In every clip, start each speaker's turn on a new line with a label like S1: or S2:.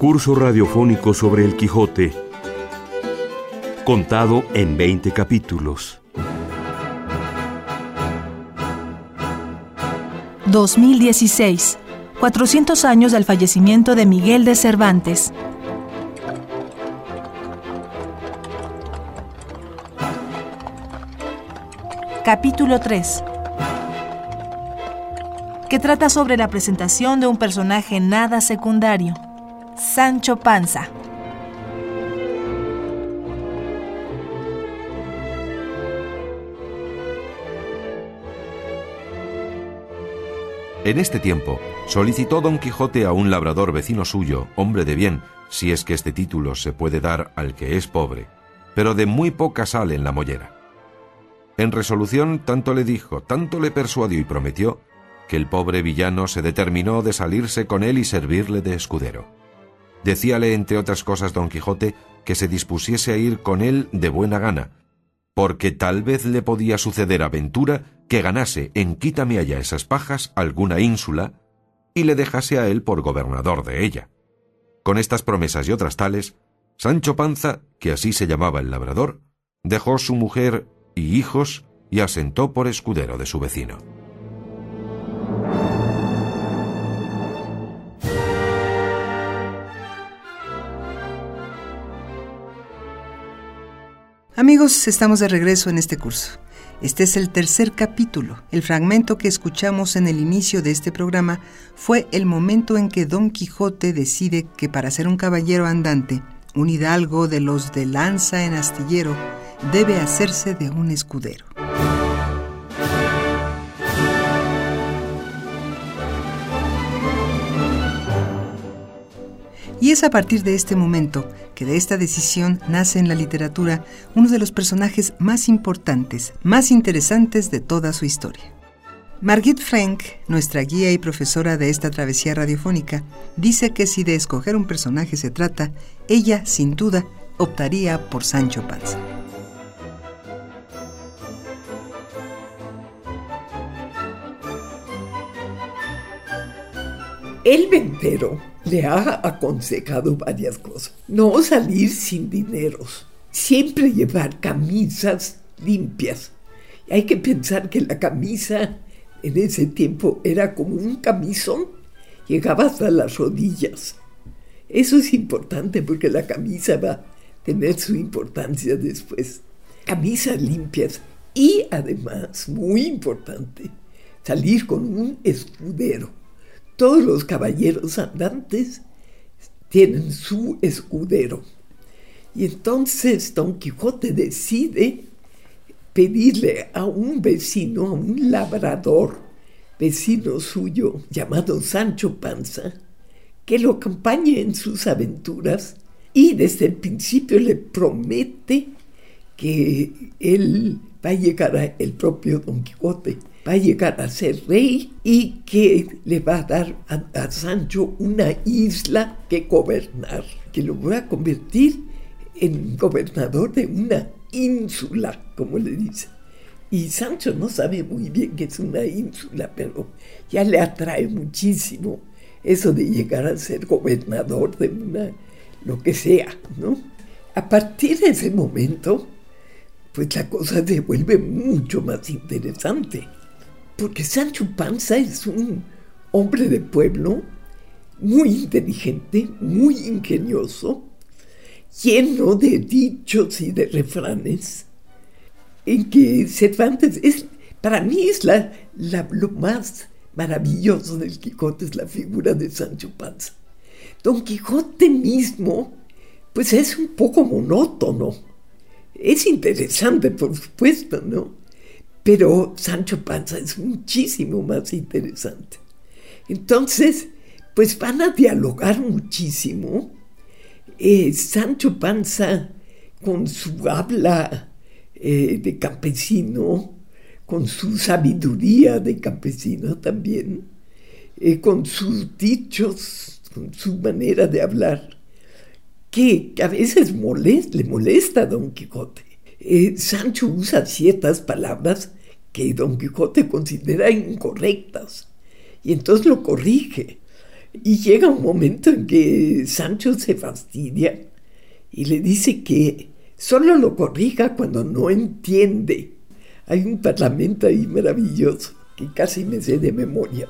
S1: Curso radiofónico sobre el Quijote, contado en 20 capítulos.
S2: 2016, 400 años del fallecimiento de Miguel de Cervantes. Capítulo 3 que trata sobre la presentación de un personaje nada secundario, Sancho Panza.
S3: En este tiempo, solicitó Don Quijote a un labrador vecino suyo, hombre de bien, si es que este título se puede dar al que es pobre, pero de muy poca sal en la mollera. En resolución tanto le dijo, tanto le persuadió y prometió, que el pobre villano se determinó de salirse con él y servirle de escudero. Decíale, entre otras cosas, don Quijote, que se dispusiese a ir con él de buena gana, porque tal vez le podía suceder aventura que ganase en quítame allá esas pajas alguna ínsula y le dejase a él por gobernador de ella. Con estas promesas y otras tales, Sancho Panza, que así se llamaba el labrador, dejó su mujer y hijos y asentó por escudero de su vecino.
S4: Amigos, estamos de regreso en este curso. Este es el tercer capítulo. El fragmento que escuchamos en el inicio de este programa fue el momento en que Don Quijote decide que para ser un caballero andante, un hidalgo de los de lanza en astillero, debe hacerse de un escudero. Y es a partir de este momento que de esta decisión nace en la literatura uno de los personajes más importantes, más interesantes de toda su historia. Margit Frank, nuestra guía y profesora de esta travesía radiofónica, dice que si de escoger un personaje se trata, ella, sin duda, optaría por Sancho Panza.
S5: El ventero le ha aconsejado varias cosas. No salir sin dineros. Siempre llevar camisas limpias. Hay que pensar que la camisa en ese tiempo era como un camisón. Llegaba hasta las rodillas. Eso es importante porque la camisa va a tener su importancia después. Camisas limpias. Y además, muy importante, salir con un escudero todos los caballeros andantes tienen su escudero. Y entonces Don Quijote decide pedirle a un vecino, a un labrador, vecino suyo, llamado Sancho Panza, que lo acompañe en sus aventuras y desde el principio le promete que él va a llegar a el propio Don Quijote va a llegar a ser rey y que le va a dar a, Sancho una isla que gobernar, que lo va a convertir en gobernador de una ínsula, como le dice. Y Sancho no sabe muy bien qué es una ínsula, pero ya le atrae muchísimo eso de llegar a ser gobernador de una, lo que sea, ¿no? A partir de ese momento, pues la cosa se vuelve mucho más interesante porque Sancho Panza es un hombre de pueblo muy inteligente, muy ingenioso, lleno de dichos y de refranes, en que Cervantes es, para mí es la, lo más maravilloso del Quijote, es la figura de Sancho Panza. Don Quijote mismo, pues es un poco monótono. Es interesante, por supuesto, ¿no? Pero Sancho Panza es muchísimo más interesante. Entonces, pues van a dialogar muchísimo. Eh, Sancho Panza con su habla eh, de campesino, con su sabiduría de campesino también, eh, con sus dichos, con su manera de hablar, que a veces le molesta a Don Quijote. Sancho usa ciertas palabras que Don Quijote considera incorrectas y entonces lo corrige. Y llega un momento en que Sancho se fastidia y le dice que solo lo corrija cuando no entiende. Hay un parlamento ahí maravilloso que casi me sé de memoria.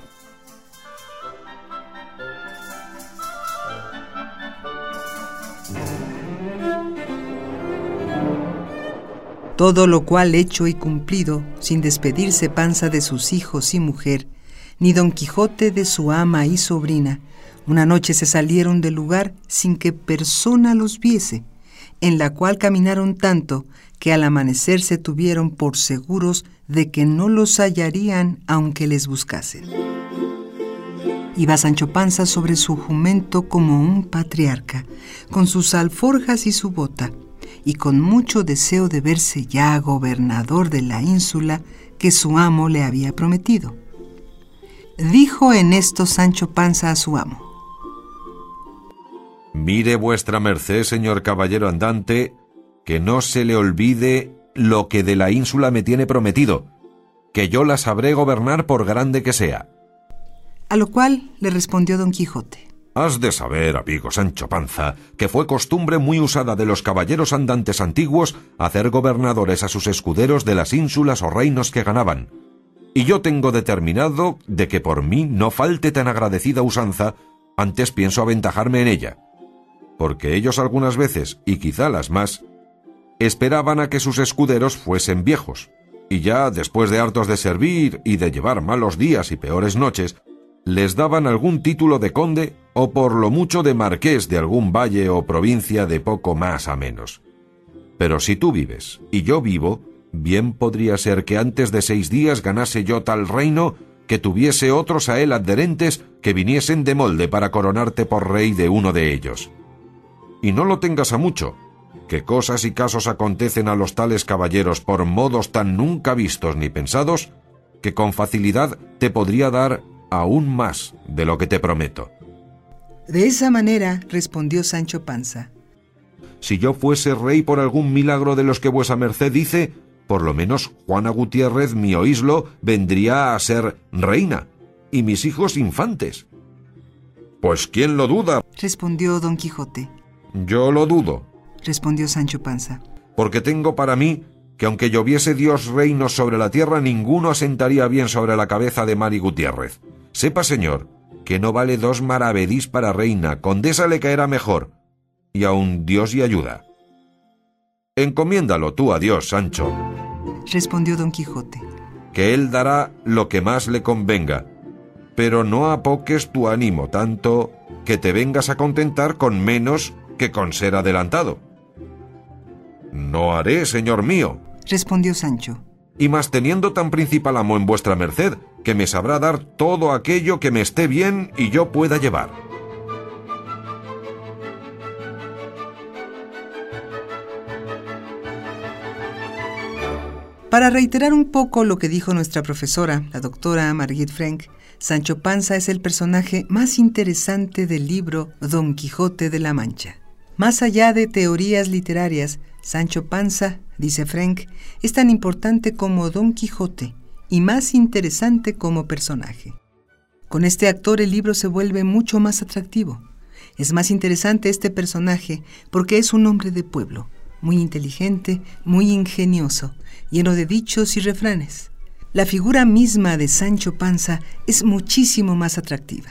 S4: Todo lo cual hecho y cumplido, sin despedirse Panza de sus hijos y mujer, ni Don Quijote de su ama y sobrina, una noche se salieron del lugar sin que persona los viese, en la cual caminaron tanto que al amanecer se tuvieron por seguros de que no los hallarían aunque les buscasen. Iba Sancho Panza sobre su jumento como un patriarca, con sus alforjas y su bota, y con mucho deseo de verse ya gobernador de la ínsula que su amo le había prometido. Dijo en esto Sancho Panza a su amo.
S3: Mire vuestra merced, señor caballero andante, que no se le olvide lo que de la ínsula me tiene prometido, que yo la sabré gobernar por grande que sea.
S4: A lo cual le respondió don Quijote.
S3: Has de saber, amigo Sancho Panza, que fue costumbre muy usada de los caballeros andantes antiguos hacer gobernadores a sus escuderos de las ínsulas o reinos que ganaban. Y yo tengo determinado de que por mí no falte tan agradecida usanza, antes pienso aventajarme en ella. Porque ellos algunas veces, y quizá las más, esperaban a que sus escuderos fuesen viejos, y ya después de hartos de servir y de llevar malos días y peores noches, les daban algún título de conde o por lo mucho de marqués de algún valle o provincia de poco más a menos. Pero si tú vives y yo vivo, bien podría ser que antes de seis días ganase yo tal reino que tuviese otros a él adherentes que viniesen de molde para coronarte por rey de uno de ellos. Y no lo tengas a mucho, que cosas y casos acontecen a los tales caballeros por modos tan nunca vistos ni pensados, que con facilidad te podría dar aún más de lo que te prometo.
S4: De esa manera respondió Sancho Panza.
S3: Si yo fuese rey por algún milagro de los que vuesa merced dice, por lo menos Juana Gutiérrez, mi oíslo, vendría a ser reina, y mis hijos infantes. Pues quién lo duda,
S4: respondió don Quijote.
S3: Yo lo dudo,
S4: respondió Sancho Panza.
S3: Porque tengo para mí que aunque lloviese Dios reinos sobre la tierra, ninguno asentaría bien sobre la cabeza de Mari Gutiérrez. Sepa, señor, que no vale dos maravedís para reina, condesa le caerá mejor, y aun Dios y ayuda. Encomiéndalo tú a Dios, Sancho,
S4: respondió don Quijote,
S3: que él dará lo que más le convenga, pero no apoques tu ánimo tanto que te vengas a contentar con menos que con ser adelantado. No haré, señor mío,
S4: respondió Sancho
S3: y más teniendo tan principal amo en vuestra merced, que me sabrá dar todo aquello que me esté bien y yo pueda llevar.
S4: Para reiterar un poco lo que dijo nuestra profesora, la doctora Margit Frank, Sancho Panza es el personaje más interesante del libro Don Quijote de la Mancha. Más allá de teorías literarias, Sancho Panza, dice Frank, es tan importante como Don Quijote y más interesante como personaje. Con este actor el libro se vuelve mucho más atractivo. Es más interesante este personaje porque es un hombre de pueblo, muy inteligente, muy ingenioso, lleno de dichos y refranes. La figura misma de Sancho Panza es muchísimo más atractiva.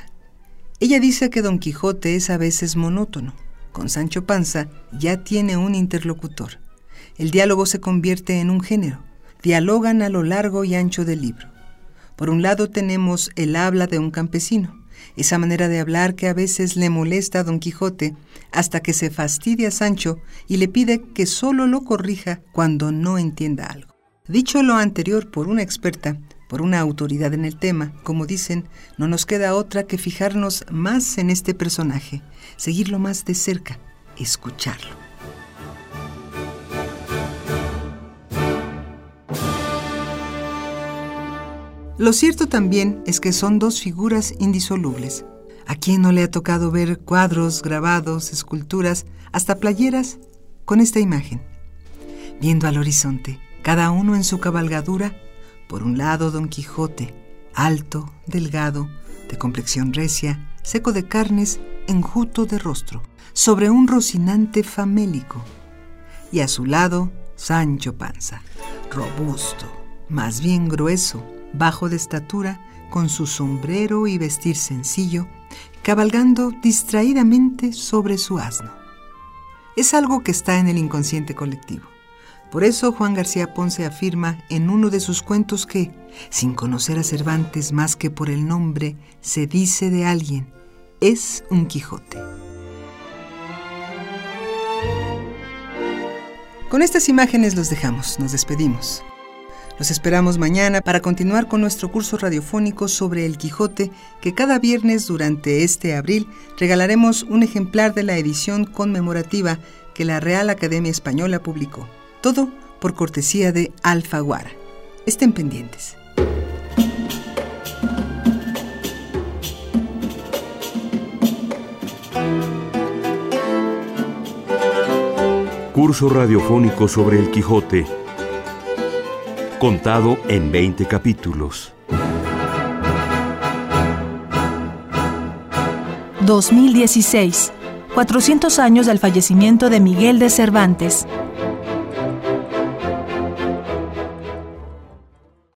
S4: Ella dice que Don Quijote es a veces monótono, con Sancho Panza ya tiene un interlocutor. El diálogo se convierte en un género. Dialogan a lo largo y ancho del libro. Por un lado tenemos el habla de un campesino, esa manera de hablar que a veces le molesta a Don Quijote hasta que se fastidia a Sancho y le pide que solo lo corrija cuando no entienda algo. Dicho lo anterior por una experta, por una autoridad en el tema, como dicen, no nos queda otra que fijarnos más en este personaje, seguirlo más de cerca, escucharlo. Lo cierto también es que son dos figuras indisolubles. ¿A quién no le ha tocado ver cuadros, grabados, esculturas, hasta playeras con esta imagen? Viendo al horizonte, cada uno en su cabalgadura, por un lado Don Quijote, alto, delgado, de complexión recia, seco de carnes, enjuto de rostro, sobre un rocinante famélico. Y a su lado, Sancho Panza, robusto, más bien grueso, bajo de estatura, con su sombrero y vestir sencillo, cabalgando distraídamente sobre su asno. Es algo que está en el inconsciente colectivo. Por eso Juan García Ponce afirma en uno de sus cuentos que, sin conocer a Cervantes más que por el nombre, se dice de alguien, es un Quijote. Con estas imágenes los dejamos, nos despedimos. Los esperamos mañana para continuar con nuestro curso radiofónico sobre el Quijote, que cada viernes durante este abril regalaremos un ejemplar de la edición conmemorativa que la Real Academia Española publicó. Todo por cortesía de Alfaguara. Estén pendientes.
S1: Curso radiofónico sobre el Quijote. Contado en 20 capítulos.
S2: 2016. 400 años del fallecimiento de Miguel de Cervantes,